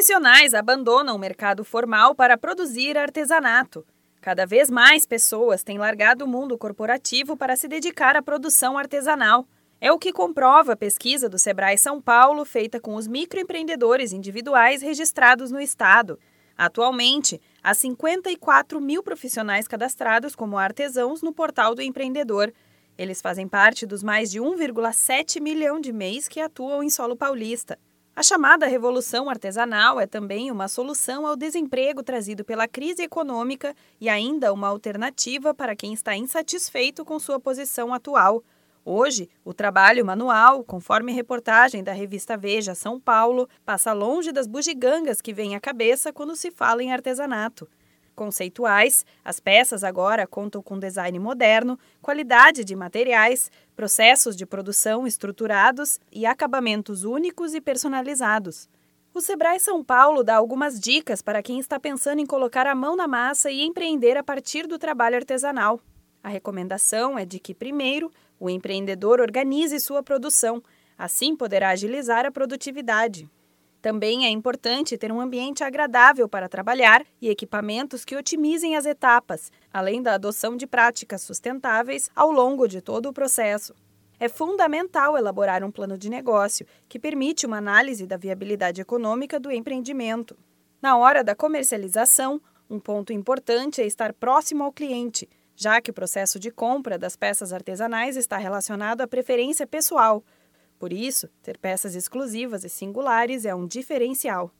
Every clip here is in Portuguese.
Profissionais abandonam o mercado formal para produzir artesanato. Cada vez mais pessoas têm largado o mundo corporativo para se dedicar à produção artesanal. É o que comprova a pesquisa do Sebrae São Paulo, feita com os microempreendedores individuais registrados no estado. Atualmente, há 54 mil profissionais cadastrados como artesãos no portal do empreendedor. Eles fazem parte dos mais de 1,7 milhão de MEIs que atuam em solo paulista. A chamada revolução artesanal é também uma solução ao desemprego trazido pela crise econômica e ainda uma alternativa para quem está insatisfeito com sua posição atual. Hoje, o trabalho manual, conforme reportagem da revista Veja São Paulo, passa longe das bugigangas que vêm à cabeça quando se fala em artesanato. Conceituais, as peças agora contam com design moderno, qualidade de materiais, processos de produção estruturados e acabamentos únicos e personalizados. O Sebrae São Paulo dá algumas dicas para quem está pensando em colocar a mão na massa e empreender a partir do trabalho artesanal. A recomendação é de que, primeiro, o empreendedor organize sua produção, assim poderá agilizar a produtividade. Também é importante ter um ambiente agradável para trabalhar e equipamentos que otimizem as etapas, além da adoção de práticas sustentáveis ao longo de todo o processo. É fundamental elaborar um plano de negócio que permite uma análise da viabilidade econômica do empreendimento. Na hora da comercialização, um ponto importante é estar próximo ao cliente já que o processo de compra das peças artesanais está relacionado à preferência pessoal. Por isso, ter peças exclusivas e singulares é um diferencial.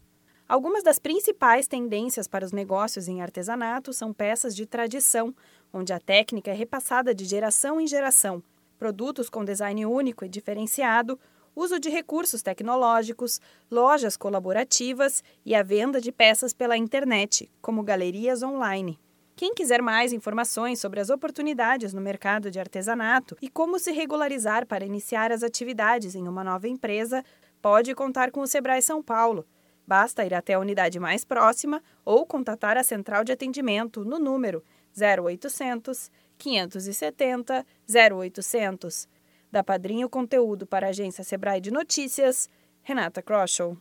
Algumas das principais tendências para os negócios em artesanato são peças de tradição, onde a técnica é repassada de geração em geração, produtos com design único e diferenciado, uso de recursos tecnológicos, lojas colaborativas e a venda de peças pela internet, como galerias online. Quem quiser mais informações sobre as oportunidades no mercado de artesanato e como se regularizar para iniciar as atividades em uma nova empresa, pode contar com o Sebrae São Paulo. Basta ir até a unidade mais próxima ou contatar a central de atendimento no número 0800 570 0800. Da Padrinho Conteúdo para a agência Sebrae de Notícias, Renata Kroschel.